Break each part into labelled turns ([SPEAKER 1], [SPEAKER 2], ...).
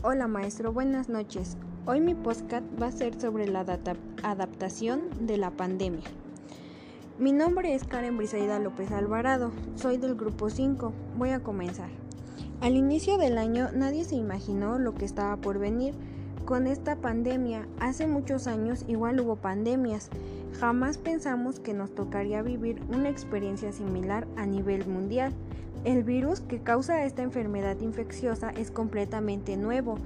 [SPEAKER 1] Hola maestro, buenas noches. Hoy mi podcast va a ser sobre la adaptación de la pandemia. Mi nombre es Karen Brisaida López Alvarado, soy del grupo 5. Voy a comenzar. Al inicio del año nadie se imaginó lo que estaba por venir con esta pandemia. Hace muchos años igual hubo pandemias. Jamás pensamos que nos tocaría vivir una experiencia similar a nivel mundial. El virus que causa esta enfermedad infecciosa es completamente nuevo.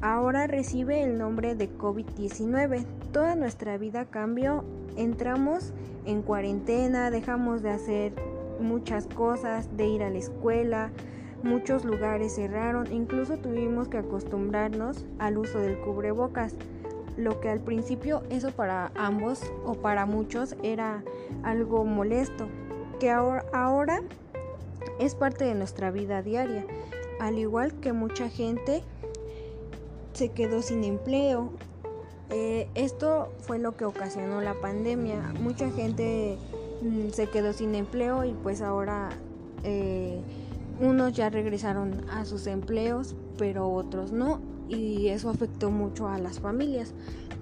[SPEAKER 1] Ahora recibe el nombre de COVID-19. Toda nuestra vida cambió. Entramos en cuarentena, dejamos de hacer muchas cosas, de ir a la escuela, muchos lugares cerraron, incluso tuvimos que acostumbrarnos al uso del cubrebocas, lo que al principio eso para ambos o para muchos era algo molesto, que ahora, ahora es parte de nuestra vida diaria, al igual que mucha gente se quedó sin empleo. Eh, esto fue lo que ocasionó la pandemia. Mucha gente mm, se quedó sin empleo y pues ahora eh, unos ya regresaron a sus empleos, pero otros no. Y eso afectó mucho a las familias.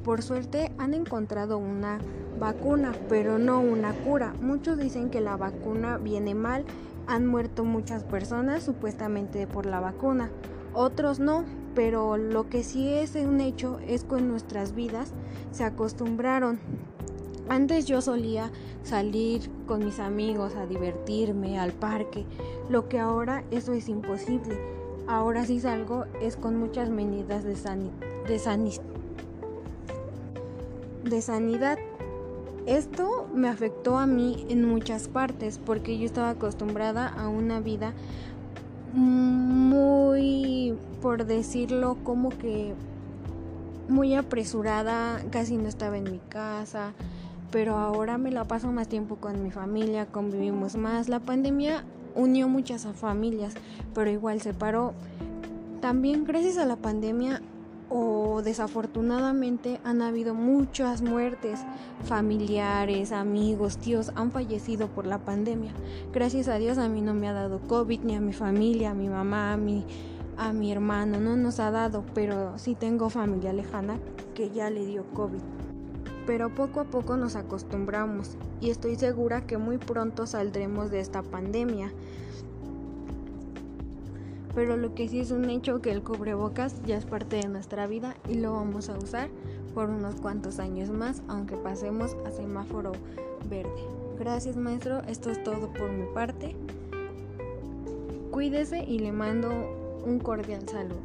[SPEAKER 1] Por suerte han encontrado una vacuna, pero no una cura. Muchos dicen que la vacuna viene mal han muerto muchas personas supuestamente por la vacuna, otros no, pero lo que sí es un hecho es que en nuestras vidas se acostumbraron. Antes yo solía salir con mis amigos a divertirme al parque, lo que ahora eso es imposible. Ahora si salgo es con muchas medidas de, de, de sanidad. Esto me afectó a mí en muchas partes porque yo estaba acostumbrada a una vida muy, por decirlo, como que muy apresurada, casi no estaba en mi casa, pero ahora me la paso más tiempo con mi familia, convivimos más. La pandemia unió muchas familias, pero igual separó. También gracias a la pandemia o desafortunadamente han habido muchas muertes, familiares, amigos, tíos han fallecido por la pandemia. Gracias a Dios a mí no me ha dado COVID, ni a mi familia, a mi mamá, a mi, a mi hermano, no nos ha dado, pero sí tengo familia lejana que ya le dio COVID. Pero poco a poco nos acostumbramos y estoy segura que muy pronto saldremos de esta pandemia pero lo que sí es un hecho que el cubrebocas ya es parte de nuestra vida y lo vamos a usar por unos cuantos años más, aunque pasemos a semáforo verde. Gracias maestro, esto es todo por mi parte. Cuídese y le mando un cordial saludo.